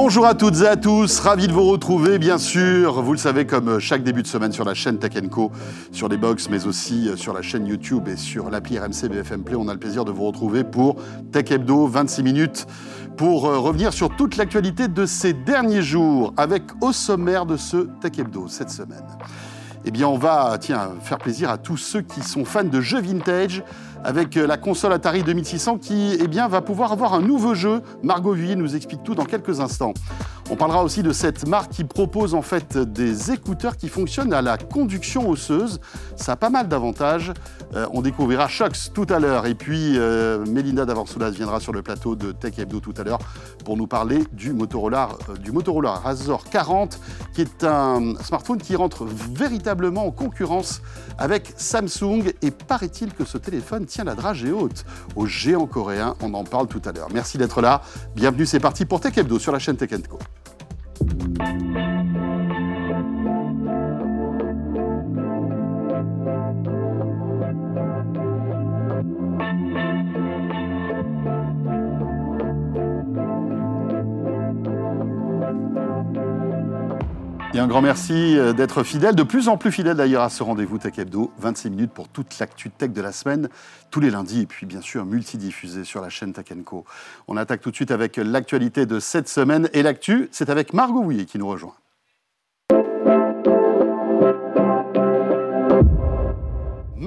Bonjour à toutes et à tous, ravi de vous retrouver bien sûr, vous le savez comme chaque début de semaine sur la chaîne Tech Co, sur les box mais aussi sur la chaîne YouTube et sur l'appli RMC BFM Play, on a le plaisir de vous retrouver pour Tech Hebdo, 26 minutes pour euh, revenir sur toute l'actualité de ces derniers jours avec au sommaire de ce Tech Hebdo cette semaine. Eh bien on va tiens, faire plaisir à tous ceux qui sont fans de jeux vintage avec euh, la console Atari 2600 qui eh bien, va pouvoir avoir un nouveau jeu. Margot Vuillet nous explique tout dans quelques instants. On parlera aussi de cette marque qui propose en fait des écouteurs qui fonctionnent à la conduction osseuse. Ça a pas mal d'avantages. Euh, on découvrira Shox tout à l'heure. Et puis euh, Mélinda viendra sur le plateau de Tech Hebdo tout à l'heure pour nous parler du Motorola, du Motorola Razr 40 qui est un smartphone qui rentre véritablement en concurrence avec Samsung. Et paraît-il que ce téléphone tient la dragée haute au géant coréen. On en parle tout à l'heure. Merci d'être là. Bienvenue, c'est parti pour Tech Hebdo sur la chaîne Tech Co. grand merci euh, d'être fidèle, de plus en plus fidèle d'ailleurs à ce rendez-vous Tech Hebdo, 26 minutes pour toute l'actu tech de la semaine, tous les lundis, et puis bien sûr multidiffusé sur la chaîne Tech Co. On attaque tout de suite avec l'actualité de cette semaine, et l'actu, c'est avec Margot Houillet qui nous rejoint.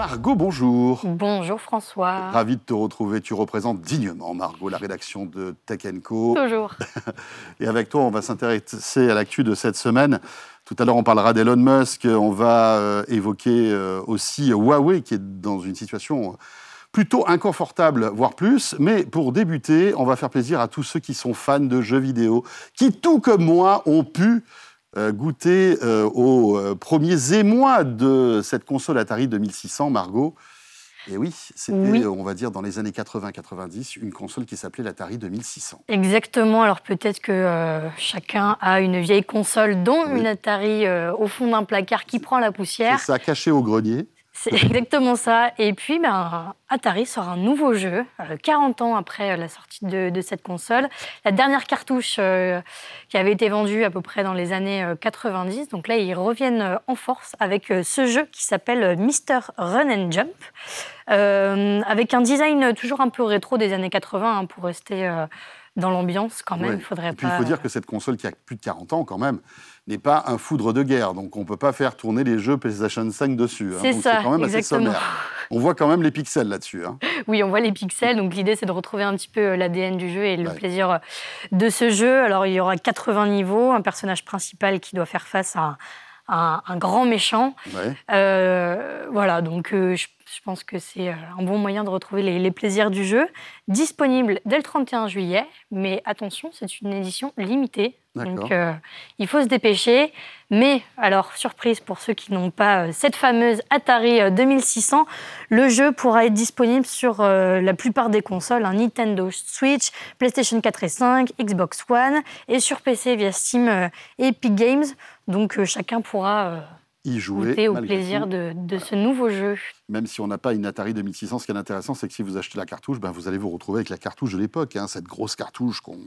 Margot, bonjour. Bonjour François. Ravi de te retrouver. Tu représentes dignement, Margot, la rédaction de Tech Co. Toujours. Et avec toi, on va s'intéresser à l'actu de cette semaine. Tout à l'heure, on parlera d'Elon Musk. On va euh, évoquer euh, aussi Huawei, qui est dans une situation plutôt inconfortable, voire plus. Mais pour débuter, on va faire plaisir à tous ceux qui sont fans de jeux vidéo, qui, tout comme moi, ont pu euh, goûter aux premiers émois de cette console Atari 2600, Margot. Et oui, c'était, on va dire, dans les années 80-90, une console qui s'appelait l'Atari 2600. Exactement. Alors peut-être que chacun a une vieille console, dont une Atari au fond d'un placard qui prend la poussière. C'est ça, caché au grenier. C'est exactement ça. Et puis, ben, Atari sort un nouveau jeu, 40 ans après la sortie de, cette console. La dernière cartouche euh, qui avait été vendue à peu près dans les années 90. Donc là, ils reviennent euh, en force avec euh, ce jeu qui s'appelle Mister Run and Jump. avec un design toujours un peu rétro des années 80 hein, pour rester dans l'ambiance quand même. Il faudrait Et puis, il faut dire que cette console qui a plus de 40 ans quand même, n'est pas un foudre de guerre. Donc on ne peut pas faire tourner les jeux PlayStation 5 dessus. Hein. C'est ça, quand même assez sommaire. On voit quand même les pixels là-dessus. Hein. Oui, on voit les pixels. Donc l'idée, c'est de retrouver un petit peu euh, l'ADN du jeu et le plaisir euh, de ce jeu. Alors il y aura 80 niveaux, un personnage principal qui doit faire face à un, grand méchant. Euh, voilà, donc je je pense que c'est euh, un bon moyen de retrouver les, plaisirs du jeu. Disponible dès le 31 juillet, mais attention, c'est une édition limitée. Donc euh, il faut se dépêcher. Mais alors, surprise pour ceux qui n'ont pas euh, cette fameuse Atari 2600, le jeu pourra être disponible sur la plupart des consoles, hein, Nintendo Switch, PlayStation 4 et 5, Xbox One, et sur PC via Steam et Epic Games. Donc chacun pourra y jouer. au plaisir de, ce nouveau jeu. Même si on n'a pas une Atari 2600, ce qui est intéressant, c'est que si vous achetez la cartouche, ben vous allez vous retrouver avec la cartouche de l'époque, hein, cette grosse cartouche qu'on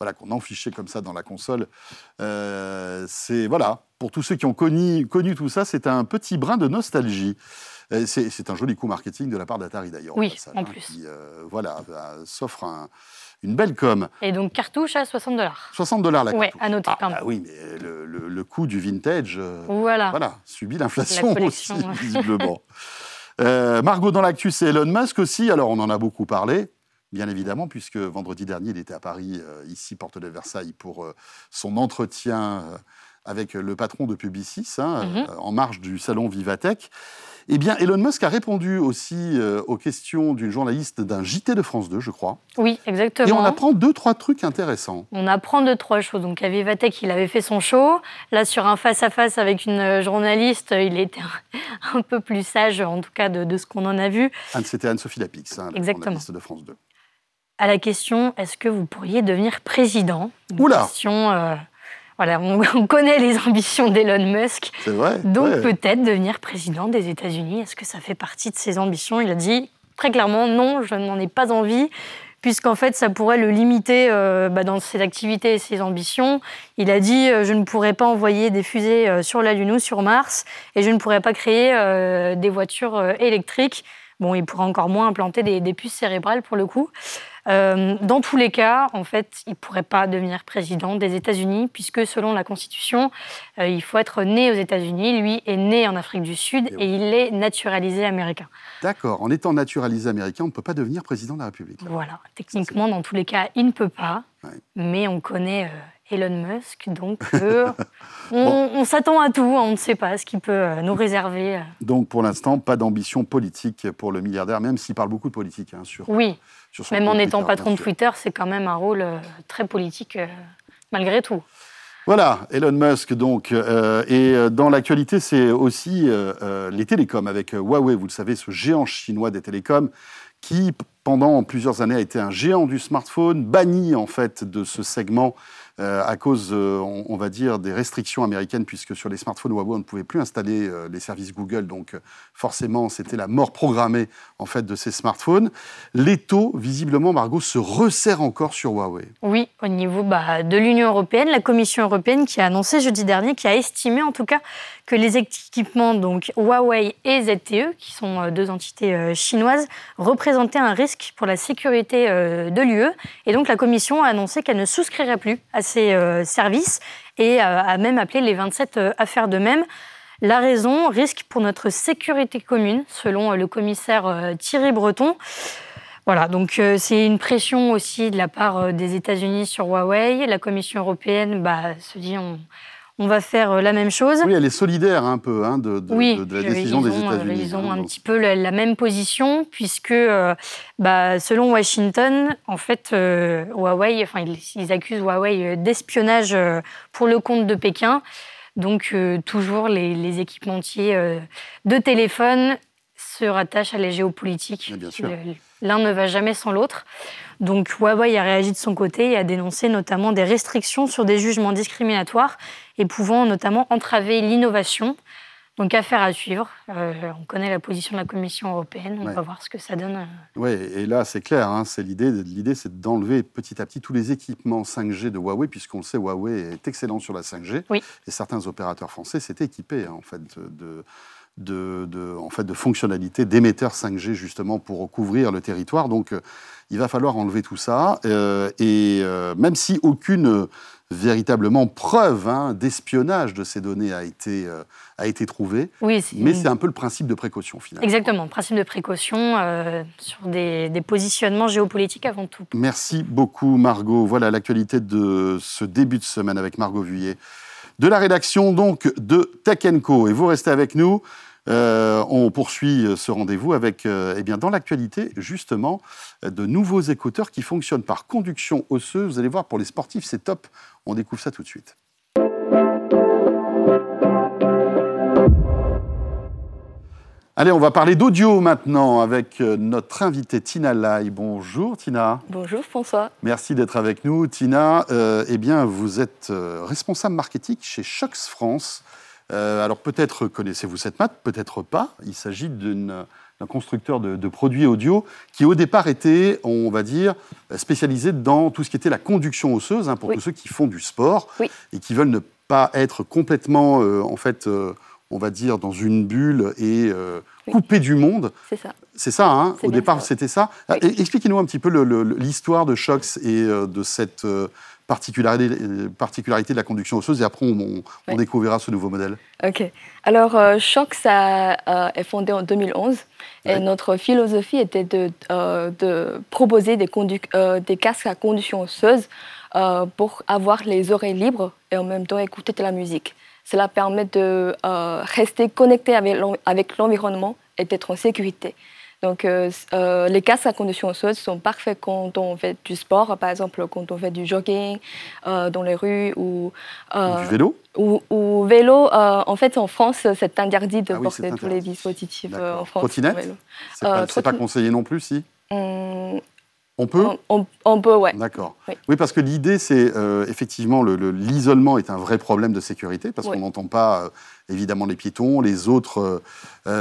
voilà, qu'on enfichait comme ça dans la console. Euh, c'est voilà, pour tous ceux qui ont connu, connu tout ça, c'est un petit brin de nostalgie. Euh, c'est un joli coup marketing de la part d'Atari d'ailleurs. Oui, en, hein, plus. Qui, euh, voilà, s'offre un une belle com. Et donc cartouche à 60 dollars. 60 dollars la cartouche. Oui, à noter quand même. Ah oui, mais le, le, coût du vintage, euh, voilà. voilà, subit l'inflation aussi, visiblement. euh, Margot, dans l'actu, c'est Elon Musk aussi. Alors, on en a beaucoup parlé, bien évidemment, puisque vendredi dernier, il était à Paris, euh, ici, porte de Versailles, pour son entretien avec le patron de Publicis, hein, mhm. en marge du salon Vivatech. Eh bien, Elon Musk a répondu aussi euh, aux questions d'une journaliste d'un JT de France 2, je crois. Oui, exactement. Et on apprend deux, trois trucs intéressants. On apprend deux, trois choses. Donc, à Vivatech, il avait fait son show. Là, sur un face-à-face avec une euh, journaliste, il était un, peu plus sage, en tout cas, de, ce qu'on en a vu. C'était Anne-Sophie Lapix, hein, la journaliste de France 2. À la question, est-ce que vous pourriez devenir président? Oula question, euh, voilà, on, connaît les ambitions d'Elon Musk. C'est vrai. Donc peut-être devenir président des États-Unis. Est-ce que ça fait partie de ses ambitions? Il a dit très clairement non, je n'en ai pas envie puisqu'en fait, ça pourrait le limiter euh, bah, dans ses activités et ses ambitions. Il a dit Je ne pourrais pas envoyer des fusées sur la Lune ou sur Mars, et je ne pourrais pas créer des voitures électriques. Bon, il pourrait encore moins implanter des puces cérébrales pour le coup. Euh, dans tous les cas, en fait, il ne pourrait pas devenir président des États-Unis, puisque selon la Constitution, euh, il faut être né aux États-Unis. Lui est né en Afrique du Sud et, il est naturalisé américain. D'accord. En étant naturalisé américain, on ne peut pas devenir président de la République. Voilà. Techniquement, dans tous les cas, il ne peut pas. Mais on connaît euh, Elon Musk. Donc, euh, on, s'attend à tout. On ne sait pas ce qu'il peut nous réserver. Donc, pour l'instant, pas d'ambition politique pour le milliardaire, même s'il parle beaucoup de politique. Hein, sur, oui, même en étant patron de Twitter, c'est quand même un rôle très politique, malgré tout. Voilà, Elon Musk donc. et dans l'actualité, c'est aussi les télécoms avec Huawei, vous le savez, ce géant chinois des télécoms qui, pendant plusieurs années, a été un géant du smartphone, banni en fait de ce segment euh, à cause, euh, on, va dire, des restrictions américaines, puisque sur les smartphones Huawei, on ne pouvait plus installer euh, les services Google. Donc, forcément, c'était la mort programmée, en fait, de ces smartphones. Les taux, visiblement, Margot, se resserrent encore sur Huawei. Oui, au niveau bah, de l'Union européenne, la Commission européenne qui a annoncé jeudi dernier, qui a estimé, en tout cas, que les équipements donc Huawei et ZTE, qui sont deux entités chinoises, représentaient un risque pour la sécurité de l'UE. Et donc la Commission a annoncé qu'elle ne souscrirait plus à ces euh, services et euh, a même appelé les 27 euh, à faire de même. La raison, risque pour notre sécurité commune, selon le commissaire Thierry Breton. Voilà, donc c'est une pression aussi de la part des États-Unis sur Huawei. La Commission européenne bah, se dit on, on va faire euh, la même chose. Oui, elle est solidaire un peu hein, de, la décision des euh, États-Unis. Ils ont hein, un petit peu la, même position, puisque euh, bah, selon Washington, en fait, Huawei, enfin, ils, accusent Huawei d'espionnage pour le compte de Pékin. Donc, toujours les, équipementiers de téléphone se rattachent à la géopolitique. L'un ne va jamais sans l'autre. Donc Huawei a réagi de son côté et a dénoncé notamment des restrictions sur des jugements discriminatoires et pouvant notamment entraver l'innovation. Donc affaire à suivre. Euh, on connaît la position de la Commission européenne. On va voir ce que ça donne. Euh. Oui, et là c'est clair. Hein, c'est l'idée. L'idée c'est d'enlever petit à petit tous les équipements 5G de Huawei, puisqu'on le sait, Huawei est excellent sur la 5G. Et certains opérateurs français s'étaient équipés hein, en fait de de, en fait, de fonctionnalités d'émetteurs 5G justement pour couvrir le territoire. Donc euh, il va falloir enlever tout ça. Euh, et euh, même si aucune véritablement preuve hein, d'espionnage de ces données a été, a été trouvée, mais c'est un peu le principe de précaution finalement. Exactement, principe de précaution sur des, des, positionnements géopolitiques avant tout. Merci beaucoup Margot. Voilà l'actualité de ce début de semaine avec Margot Vuillet de la rédaction donc de Tech Co. Et vous restez avec nous. Euh, on poursuit ce rendez-vous avec, euh, eh bien, dans l'actualité, justement, de nouveaux écouteurs qui fonctionnent par conduction osseuse. Vous allez voir, pour les sportifs, c'est top. On découvre ça tout de suite. Allez, on va parler d'audio maintenant avec euh, notre invitée Tina Lai. Bonjour Tina. Bonjour François. Merci d'être avec nous. Tina, eh bien, vous êtes responsable marketing chez Shox France. Euh, alors peut-être connaissez-vous cette marque, peut-être pas. Il s'agit d'un constructeur de, produits audio qui au départ était, on va dire, spécialisé dans tout ce qui était la conduction osseuse, hein, pour tous ceux qui font du sport et qui veulent ne pas être complètement, euh, en fait, euh, on va dire, dans une bulle et coupé du monde. C'est ça. C'est ça, hein Au départ, c'était ça. Expliquez-nous un petit peu l'histoire de Shox et de cette particularité, particularité de la conduction osseuse et après on, découvrira ce nouveau modèle. Ok. Alors euh, Choc ça, euh, est fondé en 2011 et notre philosophie était de, euh, de proposer des, des, casques à conduction osseuse pour avoir les oreilles libres et en même temps écouter de la musique. Cela permet de rester connecté avec l'environnement et d'être en sécurité. Donc, euh, euh, les casques à condition osseuse sont parfaits quand on fait du sport, par exemple quand on fait du jogging euh, dans les rues ou, du vélo. Ou, vélo. en fait, en France, c'est interdit de ah porter tous les dispositifs en France. Trottinette C'est pas, conseillé non plus, si? Hum, on peut? On, peut, ouais. D'accord. Oui. parce que l'idée, c'est effectivement, l'isolement est un vrai problème de sécurité, parce qu'on n'entend pas évidemment les piétons, les autres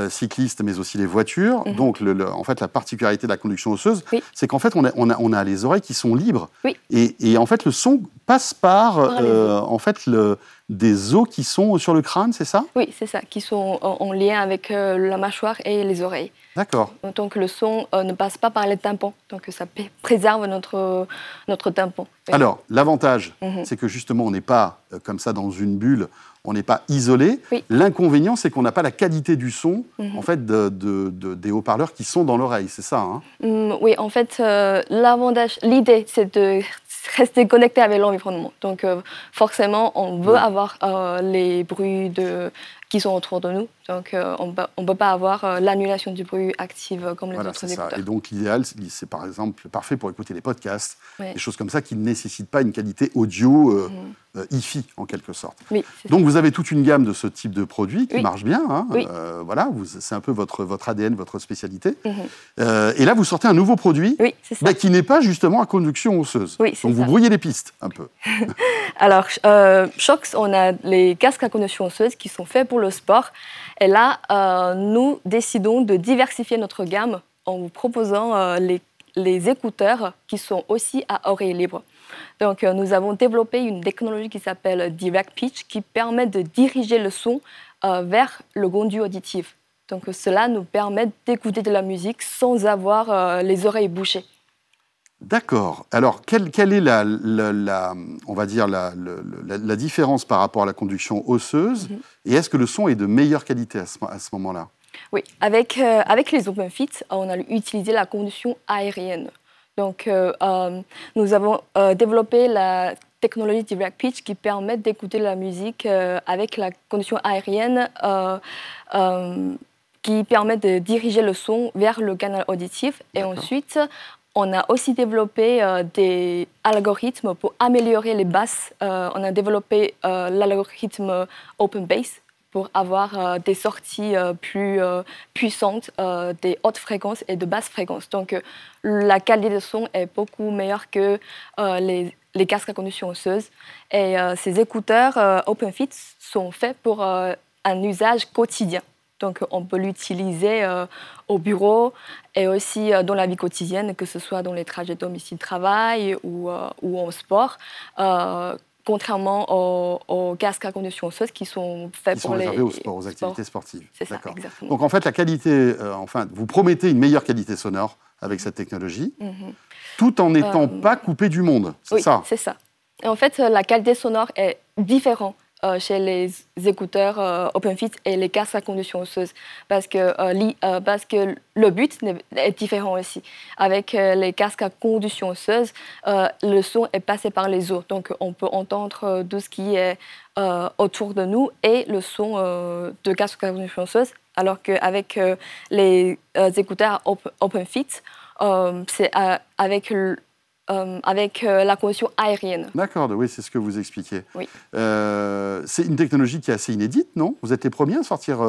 cyclistes, mais aussi les voitures. Mhm. Donc, en fait, la particularité de la conduction osseuse, c'est qu'en fait, on a, on, a, les oreilles qui sont libres. Et, et, en fait, le son passe par, en fait, le, des os qui sont sur le crâne, c'est ça? Oui, c'est ça, qui sont en lien avec la mâchoire et les oreilles. D'accord. Donc le son ne passe pas par les tympans, donc ça préserve notre, notre tympan. Alors, l'avantage, mhm. c'est que justement, on n'est pas comme ça dans une bulle, on n'est pas isolé. L'inconvénient, c'est qu'on n'a pas la qualité du son mhm. en fait, de, des haut-parleurs qui sont dans l'oreille, c'est ça hein? Mm, Oui, en fait, euh, l'avantage, l'idée, c'est de rester connecté avec l'environnement. Donc, euh, forcément, on veut avoir euh, les bruits de, qui sont autour de nous. Donc, euh, on ne peut pas avoir euh, l'annulation du bruit active comme les autres écouteurs. Ça. Et donc, l'idéal, c'est par exemple parfait pour écouter les podcasts, des choses comme ça qui ne nécessitent pas une qualité audio mhm. hi-fi, en quelque sorte. donc, vous avez toute une gamme de ce type de produits qui marche bien. Hein. voilà, c'est un peu votre, votre ADN, votre spécialité. Mhm. et là, vous sortez un nouveau produit bah, qui n'est pas justement à conduction osseuse. donc, vous brouillez les pistes un peu. Alors, Shox, on a les casques à conduction osseuse qui sont faits pour le sport. Et là, euh, nous décidons de diversifier notre gamme en vous proposant euh, les, écouteurs qui sont aussi à oreille libre. Donc, euh, nous avons développé une technologie qui s'appelle Direct Pitch qui permet de diriger le son vers le conduit auditif. Donc, cela nous permet d'écouter de la musique sans avoir les oreilles bouchées. D'accord. Alors, quelle, quelle est la, on va dire la, la, différence par rapport à la conduction osseuse mhm. Et est-ce que le son est de meilleure qualité à ce, à ce moment-là? Oui, avec, euh, avec les OpenFit, on a utilisé la conduction aérienne. Donc, euh, euh, nous avons développé la technologie Direct Pitch qui permet d'écouter la musique avec la conduction aérienne qui permet de diriger le son vers le canal auditif. Et ensuite, on a aussi développé euh, des algorithmes pour améliorer les basses. Euh, on a développé euh, l'algorithme Open Bass pour avoir des sorties plus puissantes, des hautes fréquences et de basses fréquences. Donc la qualité de son est beaucoup meilleure que les, les, casques à conduction osseuse. Et ces écouteurs OpenFit sont faits pour un usage quotidien. Donc on peut l'utiliser euh, au bureau et aussi euh, dans la vie quotidienne, que ce soit dans les trajets domicile-travail ou, euh, ou en sport contrairement aux, casques à condition osseuse qui sont faits pour les au sport, aux activités sportives. C'est ça, exactement. Donc en fait, la qualité, enfin, vous promettez une meilleure qualité sonore avec cette technologie, mhm. tout en n'étant pas coupé du monde. C'est oui, ça? C'est ça. Et en fait, la qualité sonore est différente euh, chez les écouteurs euh, OpenFit et les casques à conduction osseuse. Parce que, euh, parce que le but est différent aussi. Avec les casques à conduction osseuse, le son est passé par les os, donc on peut entendre tout ce qui est autour de nous et le son de casque à conduction osseuse, alors qu'avec les écouteurs OpenFit, c'est avec euh, avec euh, la condition aérienne. D'accord, oui, c'est ce que vous expliquez. Oui. Euh, c'est une technologie qui est assez inédite, non? Vous êtes les premiers à sortir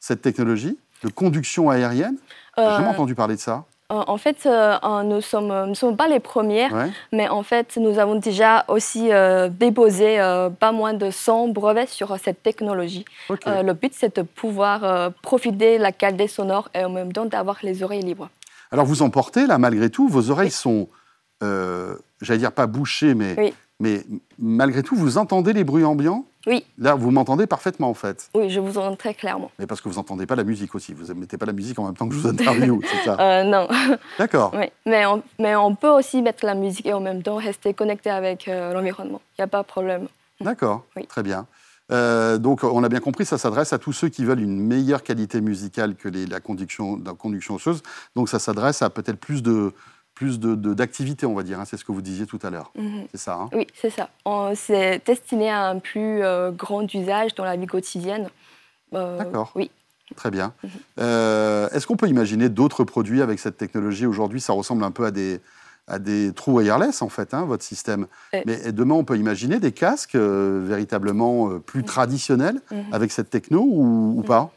cette technologie de conduction aérienne? J'ai jamais entendu parler de ça. En fait, nous ne sommes, sommes, pas les premières, mais en fait, nous avons déjà aussi déposé pas moins de 100 brevets sur cette technologie. le but, c'est de pouvoir profiter de la qualité sonore et en même temps d'avoir les oreilles libres. Alors, vous en portez, là, malgré tout, vos oreilles sont euh, j'allais dire pas bouché, mais, mais malgré tout, vous entendez les bruits ambiants? Oui. Là, vous m'entendez parfaitement, en fait. Oui, je vous entends très clairement. Mais parce que vous n'entendez pas la musique aussi. Vous ne mettez pas la musique en même temps que je vous interview, c'est ça? Euh, Non. D'accord. Oui, mais on, mais on peut aussi mettre la musique et en même temps rester connecté avec euh, l'environnement. Il n'y a pas de problème. D'accord, très bien. donc, on a bien compris, ça s'adresse à tous ceux qui veulent une meilleure qualité musicale que les, la, conduction, la conduction osseuse. Donc, ça s'adresse à peut-être plus de, plus d'activité, on va dire. Hein, c'est ce que vous disiez tout à l'heure. Mhm. C'est ça hein? Oui, c'est ça. C'est destiné à un plus euh, grand usage dans la vie quotidienne. Euh, D'accord. Oui. Très bien. Mhm. Euh, est-ce qu'on peut imaginer d'autres produits avec cette technologie? Aujourd'hui, ça ressemble un peu à des, à des trous wireless, en fait, hein, votre système. Mais demain, on peut imaginer des casques véritablement plus mhm. traditionnels avec cette techno ou, ou pas?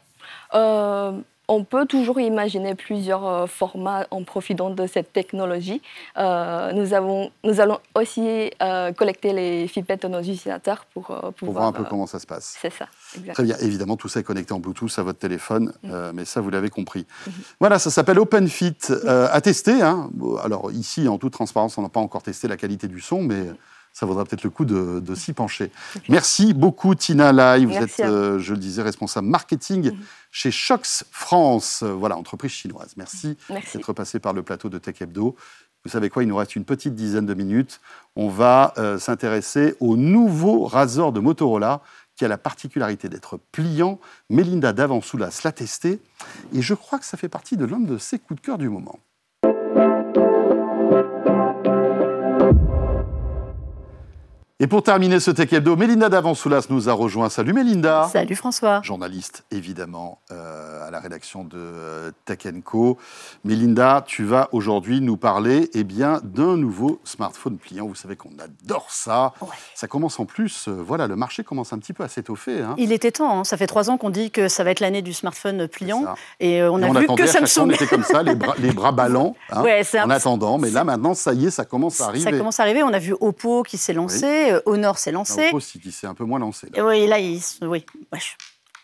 On peut toujours imaginer plusieurs euh, formats en profitant de cette technologie. Euh, nous, avons, nous allons aussi euh, collecter les feedbacks de nos utilisateurs pour, pour, voir un peu comment ça se passe. C'est ça. Exactement. Très bien. Évidemment, tout ça est connecté en Bluetooth à votre téléphone, mm. mais ça, vous l'avez compris. Mm-hmm. Voilà, ça s'appelle OpenFit. à tester. Hein. Alors ici, en toute transparence, on n'a pas encore testé la qualité du son, mais ça vaudra peut-être le coup de, s'y pencher. Merci beaucoup, Tina Lai. Vous êtes, euh, je le disais, responsable marketing mhm. chez Shox France, voilà, entreprise chinoise. Merci, d'être passé par le plateau de Tech Hebdo. Vous savez quoi, il nous reste une petite dizaine de minutes. On va euh, s'intéresser au nouveau Razor de Motorola qui a la particularité d'être pliant. Mélinda Davansoulas l'a testé et je crois que ça fait partie de l'un de ses coups de cœur du moment. Et pour terminer ce Tech Hebdo, Mélinda Davansoulas nous a rejoint. Salut Mélinda. Salut François. Journaliste, évidemment, euh, à la rédaction de euh, Tech Co. Mélinda, tu vas aujourd'hui nous parler eh bien, d'un nouveau smartphone pliant. Vous savez qu'on adore ça. Ça commence en plus, euh, voilà, le marché commence un petit peu à s'étoffer. Hein. Il était temps. Hein. Ça fait trois ans qu'on dit que ça va être l'année du smartphone pliant. Et on a vu que Samsung. On était comme ça, les bras, les bras ballants, hein, en attendant. Mais là, maintenant, ça y est, ça commence à arriver. Ça commence à arriver. On a vu Oppo qui s'est lancé. Euh, Honor s'est lancé. Oppo, qui s'est un peu moins lancé. Oui, là, oui.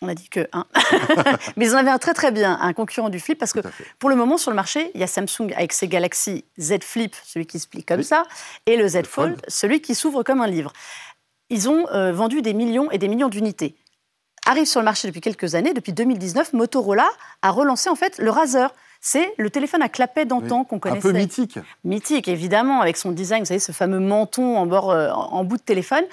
On a dit que un. Mais ils en avaient un très très bien, un concurrent du Flip, parce que pour le moment sur le marché, il y a Samsung avec ses Galaxy Z Flip, celui qui se plie comme ça, et le Z Fold, celui qui s'ouvre comme un livre. Ils ont euh, vendu des millions et des millions d'unités. Arrive sur le marché depuis quelques années, depuis 2019, Motorola a relancé en fait le Razer. C'est le téléphone à clapet d'antan qu'on connaissait. Un peu mythique. Mythique, évidemment, avec son design, vous savez, ce fameux menton en, bord, euh, en bout de téléphone.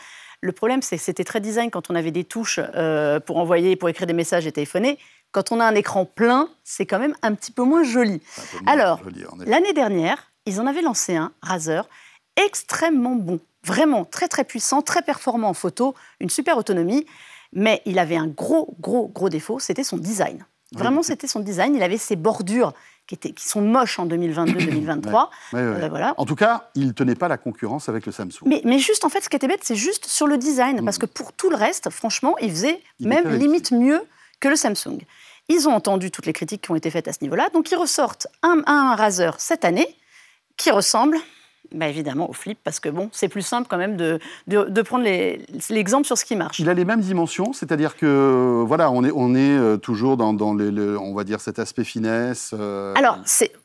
Le problème, c'est que c'était très design quand on avait des touches euh, pour envoyer, pour écrire des messages et téléphoner. Quand on a un écran plein, c'est quand même un petit peu moins joli. Alors, l'année dernière, ils en avaient lancé un, Razer, extrêmement bon, vraiment très très puissant, très performant en photo, une super autonomie, mais il avait un gros, gros, gros défaut, c'était son design. Vraiment, c'était son design. Il avait ses bordures qui, étaient, qui sont moches en 2022-2023. Euh, voilà. En tout cas, il ne tenait pas la concurrence avec le Samsung. Mais, mais juste, en fait, ce qui était bête, c'est juste sur le design. Parce mm. que pour tout le reste, franchement, il faisait même limite mieux que le Samsung. Ils ont entendu toutes les critiques qui ont été faites à ce niveau-là. Donc, ils ressortent un, un Razer cette année qui ressemble bah évidemment au flip, parce que bon, c'est plus simple quand même de, de, prendre l'exemple sur ce qui marche. Il a les mêmes dimensions, c'est-à-dire que voilà, on est, on est euh, toujours dans, dans les, on va dire cet aspect finesse. Euh... Alors,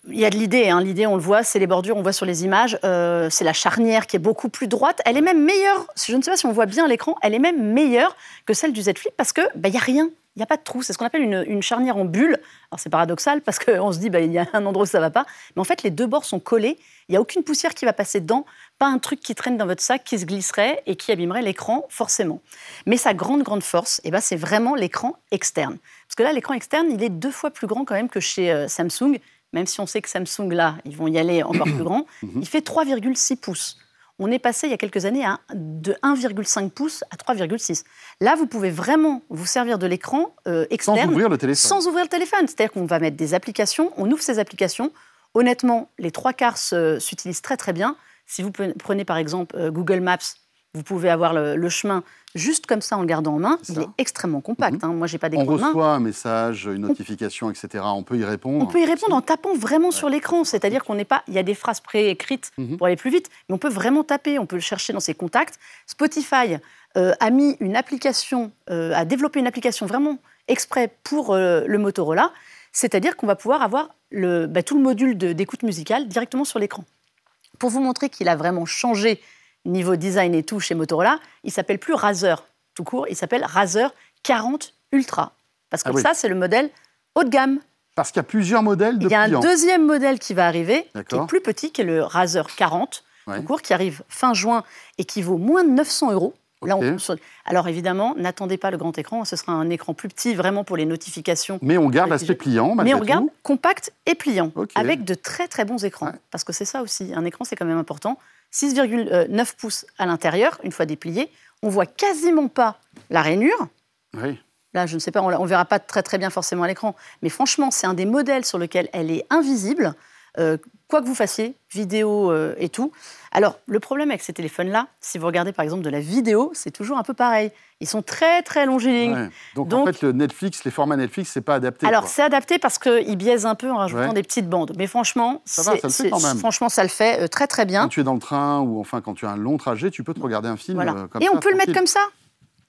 il y a de l'idée, hein. l'idée on le voit, c'est les bordures, on voit sur les images, euh, c'est la charnière qui est beaucoup plus droite. Elle est même meilleure, je ne sais pas si on voit bien l'écran, elle est même meilleure que celle du Z Flip parce que bah, il y a rien, il n'y a pas de trou. C'est ce qu'on appelle une, une, charnière en bulle. Alors c'est paradoxal parce qu'on se dit, bah, il y a un endroit où ça ne va pas. Mais en fait, les deux bords sont collés. Il n'y a aucune poussière qui va passer dedans. Pas un truc qui traîne dans votre sac, qui se glisserait et qui abîmerait l'écran, forcément. Mais sa grande, grande force, eh ben, c'est vraiment l'écran externe. Parce que là, l'écran externe, il est deux fois plus grand quand même que chez euh, Samsung. Même si on sait que Samsung, là, ils vont y aller encore plus grand. Il fait 3,6 pouces on est passé il y a quelques années à, de 1,5 pouces à 3,6. Là, vous pouvez vraiment vous servir de l'écran euh, externe. Sans ouvrir le téléphone. Sans ouvrir le téléphone. C'est-à-dire qu'on va mettre des applications, on ouvre ces applications. Honnêtement, les trois quarts s'utilisent très très bien. Si vous prenez par exemple euh, Google Maps, vous pouvez avoir le, chemin juste comme ça en le gardant en main. il est extrêmement compact. Mhm. Hein. Moi, j'ai pas d'écran. On reçoit un message, une notification, etc. On peut y répondre. On peut y répondre en tapant vraiment sur l'écran. C'est-à-dire qu'on n'est pas. Il y a des phrases préécrites mhm. pour aller plus vite, mais on peut vraiment taper. On peut le chercher dans ses contacts. Spotify euh, a mis une application, euh, a développé une application vraiment exprès pour euh, le Motorola. C'est-à-dire qu'on va pouvoir avoir le, bah, tout le module d'écoute musicale directement sur l'écran. Pour vous montrer qu'il a vraiment changé niveau design et tout chez Motorola, il s'appelle plus Razer tout court, il s'appelle Razer 40 Ultra. Parce que ah ça, c'est le modèle haut de gamme. Parce qu'il y a plusieurs modèles de Il y a un deuxième modèle qui va arriver, qui est plus petit, qui est le Razer 40 tout court, qui arrive fin juin et qui vaut moins de 900 euros. Là, on... Alors évidemment, n'attendez pas le grand écran, ce sera un écran plus petit vraiment pour les notifications. Mais on garde l'aspect pliant, Mais on garde compact et pliant, avec de très très bons écrans. Parce que c'est ça aussi, un écran c'est quand même important. 6,9 pouces à l'intérieur, une fois déplié. On voit quasiment pas la rainure. Oui. Là, je ne sais pas, on ne verra pas très très bien forcément à l'écran. Mais franchement, c'est un des modèles sur lequel elle est invisible. Euh, quoi que vous fassiez, vidéo euh, et tout. Alors, le problème avec ces téléphones-là, si vous regardez par exemple de la vidéo, c'est toujours un peu pareil. Ils sont très, très longilignes. Donc, en fait, le Netflix, les formats Netflix, c'est pas adapté. Alors, c'est adapté parce qu'ils biaisent un peu en rajoutant des petites bandes. Mais franchement, ça, va, ça, le quand même. franchement, ça le fait euh, très, très bien. Quand tu es dans le train ou enfin quand tu as un long trajet, tu peux te regarder un film euh, comme et ça. Et on peut le mettre comme ça.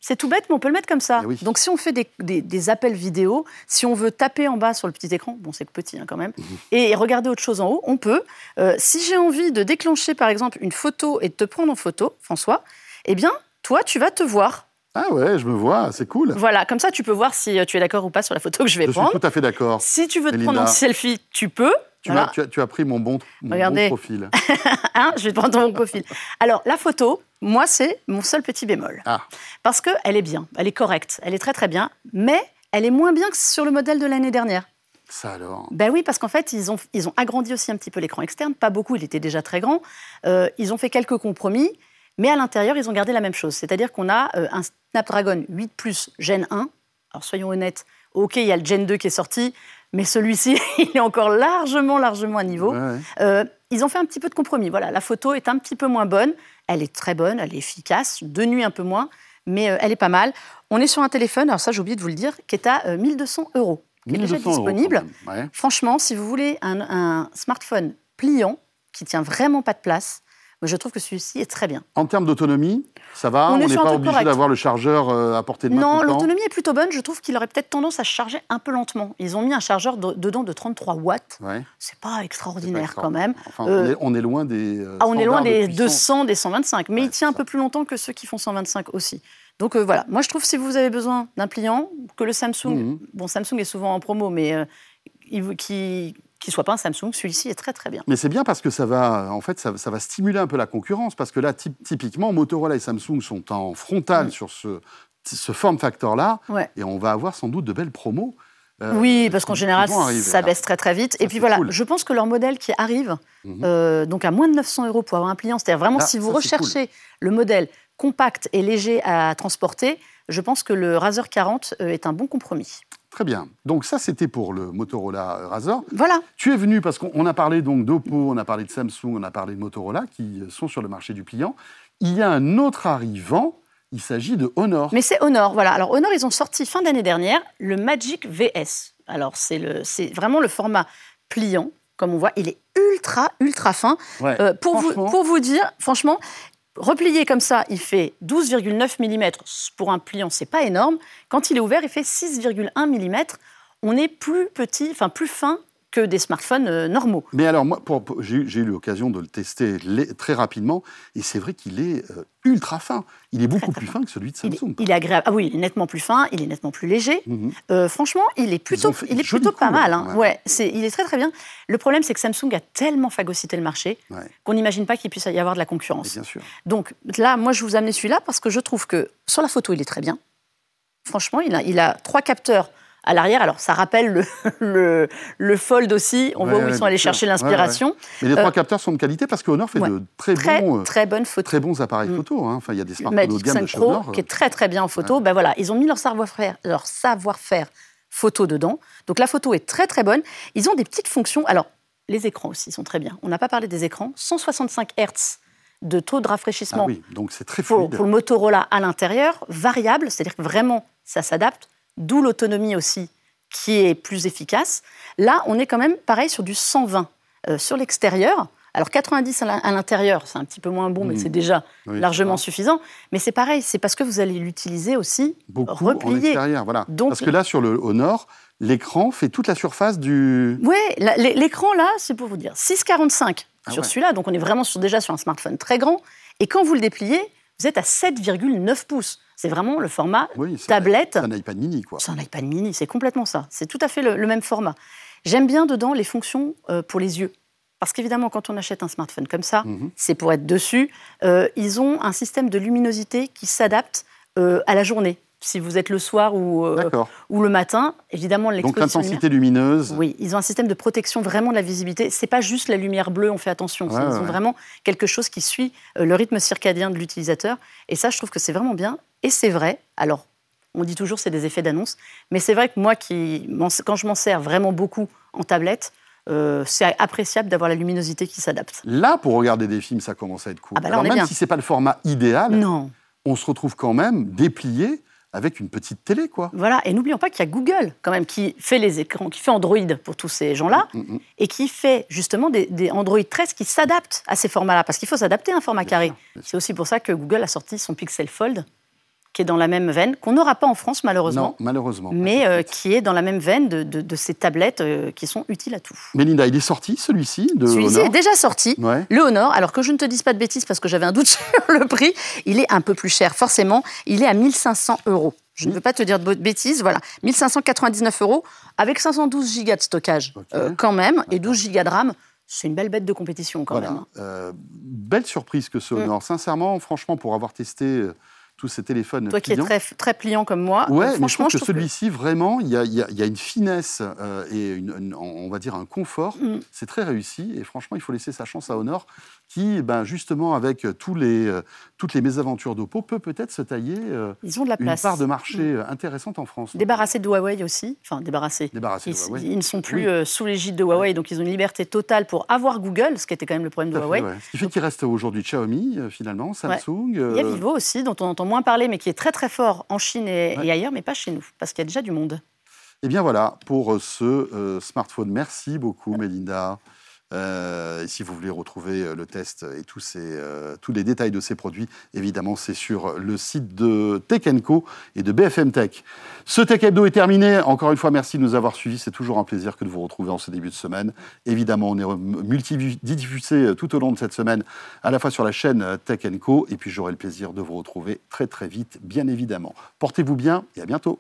C'est tout bête, mais on peut le mettre comme ça. Donc si on fait des, appels vidéo, si on veut taper en bas sur le petit écran, bon c'est petit hein, quand même, mhm. et regarder autre chose en haut, on peut. Euh, si j'ai envie de déclencher par exemple une photo et de te prendre en photo, François, eh bien toi tu vas te voir. Ah ouais, je me vois, c'est cool. Voilà, comme ça tu peux voir si euh, tu es d'accord ou pas sur la photo que je vais prendre. Je suis tout à fait d'accord. Si tu veux te prendre en selfie, tu peux. Tu, as, tu, as, pris mon bon, mon profil. hein, je vais prendre mon profil. Alors, la photo, moi, c'est mon seul petit bémol. Ah. Parce qu'elle est bien, elle est correcte, elle est très très bien, mais elle est moins bien que sur le modèle de l'année dernière. Ça alors Ben oui, parce qu'en fait, ils ont, ils ont agrandi aussi un petit peu l'écran externe, pas beaucoup, il était déjà très grand. Euh, ils ont fait quelques compromis, mais à l'intérieur, ils ont gardé la même chose. C'est-à-dire qu'on a euh, un Snapdragon 8 Plus Gen 1. Alors soyons honnêtes, ok, il y a le Gen 2 qui est sorti, mais celui-ci, il est encore largement, largement à niveau. Euh, ils ont fait un petit peu de compromis. Voilà, la photo est un petit peu moins bonne. Elle est très bonne, elle est efficace, de nuit un peu moins, mais euh, elle est pas mal. On est sur un téléphone, alors ça j'ai oublié de vous le dire, qui est à 1200 euh, euros, qui est déjà disponible. Franchement, si vous voulez un, un smartphone pliant, qui tient vraiment pas de place, je trouve que celui-ci est très bien. En termes d'autonomie, ça va On n'est pas obligé d'avoir le chargeur euh, à portée de main Non, l'autonomie est plutôt bonne. Je trouve qu'il aurait peut-être tendance à charger un peu lentement. Ils ont mis un chargeur dedans de 33 watts. Ouais. C'est pas extraordinaire quand même. Enfin, euh, on, est, loin des. Euh, ah, on est loin des 200, des 125. Mais il tient un peu plus longtemps que ceux qui font 125 aussi. Donc voilà, moi je trouve si vous avez besoin d'un pliant, que le Samsung, mhm. bon Samsung est souvent en promo, mais qui, qui soit pas un Samsung, celui-ci est très très bien. Mais c'est bien parce que ça va, en fait, ça, va stimuler un peu la concurrence parce que là, typiquement, Motorola et Samsung sont en frontal mm. sur ce, ce form factor-là, et on va avoir sans doute de belles promos. Euh, oui, parce qu'en général, ça baisse très très vite. et puis voilà, je pense que leur modèle qui arrive, mhm. euh, donc à moins de 900 euros pour avoir un pliant, c'est-à-dire vraiment si vous recherchez le modèle compact et léger à transporter, je pense que le Razer 40 euh, est un bon compromis. Très bien. Donc ça, c'était pour le Motorola Razr. Voilà. Tu es venu parce qu'on a parlé donc d'Oppo, on a parlé de Samsung, on a parlé de Motorola qui sont sur le marché du pliant. Il y a un autre arrivant. Il s'agit de Honor. Mais c'est Honor, voilà. Alors Honor, ils ont sorti fin d'année dernière le Magic VS. Alors c'est vraiment le format pliant, comme on voit. Il est ultra, ultra fin. Euh, pour, vous, pour vous dire, franchement, Replié comme ça, il fait 12,9 mm. Pour un pliant, c'est pas énorme. Quand il est ouvert, il fait 6,1 mm. On est plus petit, enfin plus fin que des smartphones euh, normaux. Mais alors, moi, j'ai eu l'occasion de le tester très rapidement, et c'est vrai qu'il est euh, ultra fin. Il est beaucoup plus fin que celui de Samsung. Il est, agréable. Ah oui, il est nettement plus fin, il est nettement plus léger. Mhm. Euh, franchement, il est plutôt, il est plutôt pas mal. Hein. Ouais. il est très très bien. Le problème, c'est que Samsung a tellement phagocyté le marché qu'on n'imagine pas qu'il puisse y avoir de la concurrence. bien sûr. Donc là, moi, je vous amené celui-là parce que je trouve que sur la photo, il est très bien. Franchement, il a, il a trois capteurs à l'arrière. Alors, ça rappelle le, le, Fold aussi. On voit où ils sont allés chercher l'inspiration. Mais les trois euh, capteurs sont de qualité parce que Honor fait de très, bons, euh, très, bonnes photos. très bons appareils mm. photo. Hein. Enfin, il y a des smartphones haut de gamme de chez Honor. qui est très très bien en photo. Ben voilà, ils ont mis leur savoir-faire, leur savoir-faire photo dedans. Donc la photo est très très bonne. Ils ont des petites fonctions. Alors, les écrans aussi sont très bien. On n'a pas parlé des écrans. 165 Hz de taux de rafraîchissement. Ah oui, donc c'est très fluide. Pour, pour le Motorola à l'intérieur, variable, c'est-à-dire que vraiment ça s'adapte d'où l'autonomie aussi qui est plus efficace. Là, on est quand même pareil sur du 120 euh, sur l'extérieur. Alors 90 à l'intérieur, c'est un petit peu moins bon, mais mmh. c'est déjà largement suffisant. Mais c'est pareil, c'est parce que vous allez l'utiliser aussi Beaucoup en extérieur, voilà. parce que là, sur le au nord, l'écran fait toute la surface du. Oui, l'écran là, c'est pour vous dire 6,45 ah sur celui-là, donc on est vraiment déjà sur un smartphone très grand. Et quand vous le dépliez, vous êtes à 7,9 pouces. C'est vraiment le format tablette. C'est un iPad mini, quoi. C'est un iPad mini, c'est complètement ça. C'est tout à fait le, même format. J'aime bien dedans les fonctions euh, pour les yeux. Parce qu'évidemment, quand on achète un smartphone comme ça, mhm. c'est pour être dessus. Euh, ils ont un système de luminosité qui s'adapte euh, à la journée si vous êtes le soir ou, euh, ou le matin. Évidemment. Donc l'intensité lumineuse. Oui, ils ont un système de protection vraiment de la visibilité. C'est pas juste la lumière bleue, on fait attention. ils ont vraiment quelque chose qui suit euh, le rythme circadien de l'utilisateur. Et ça, je trouve que c'est vraiment bien. Et c'est vrai. Alors, on dit toujours c'est des effets d'annonce, mais c'est vrai que moi, qui, quand je m'en sers vraiment beaucoup en tablette, euh, c'est appréciable d'avoir la luminosité qui s'adapte. Là, pour regarder des films, ça commence à être cool. Ah bah là, même bien. si c'est pas le format idéal, non. on se retrouve quand même déplié avec une petite télé, quoi. Voilà, et n'oublions pas qu'il y a Google, quand même, qui fait les écrans, qui fait Android pour tous ces gens-là, Mm, mm, mm. et qui fait justement des, des Android 13 qui s'adaptent à ces formats-là, parce qu'il faut s'adapter à un format Bien carré. C'est aussi pour ça que Google a sorti son Pixel Fold, qui est dans la même veine, qu'on n'aura pas en France, malheureusement, Non, malheureusement. mais euh, qui est dans la même veine de, de- de ces tablettes euh, qui sont utiles à tout. Mélinda, il est sorti, celui-ci, de Celui-ci est déjà sorti. Ouais. Le Honor, alors que je ne te dise pas de bêtises parce que j'avais un doute sur le prix, il est un peu plus cher, forcément. Il est à 1500 euros. Je ne veux pas te dire de bêtises, voilà. 1599 euros avec 512 gigas de stockage euh, quand même et 12 gigas de RAM. C'est une belle bête de compétition quand Voilà. même. hein. Euh, belle surprise que ce Mm. Honor. Sincèrement, franchement, pour avoir testé tous ces téléphones Toi qui es très, très pliant comme moi, Ouais, euh, mais je trouve que celui-ci, vraiment, il y a, y a- y a une finesse euh, et une- une- on va dire un confort. Mm. C'est très réussi et franchement, il faut laisser sa chance à Honor, qui, ben, justement, avec tous les, euh, toutes les mésaventures d'Oppo, peut peut-être se tailler euh, ils ont de la une place. part de marché Mm. intéressante en France. Débarrassés de Huawei aussi, enfin débarrassés. Débarrassé Ils, de Huawei. ils ne sont plus Oui. sous l'égide de Huawei, donc ils ont une liberté totale pour avoir Google, ce qui était quand même le problème Tout de fait, Huawei. ouais. Ce qui fait qu'il reste aujourd'hui Xiaomi, finalement, Samsung. Il y a Vivo aussi, dont on entend moins parler, mais qui est très très fort en Chine et, Ouais. et ailleurs, mais pas chez nous, parce qu'il y a déjà du monde. Eh bien voilà pour euh, ce euh, smartphone. Merci beaucoup, Mélinda. Euh, et si vous voulez retrouver euh, le test et tous, ces, euh, tous les détails de ces produits, évidemment, c'est sur le site de Tech Co et de BFM Tech. Ce Tech Hebdo est terminé. Encore une fois, merci de nous avoir suivis. C'est toujours un plaisir que de vous retrouver en ce début de semaine. Évidemment, on est multidiffusé tout au long de cette semaine, à la fois sur la chaîne Tech Co. Et puis, j'aurai le plaisir de vous retrouver très, très vite, bien évidemment. Portez-vous bien et à bientôt.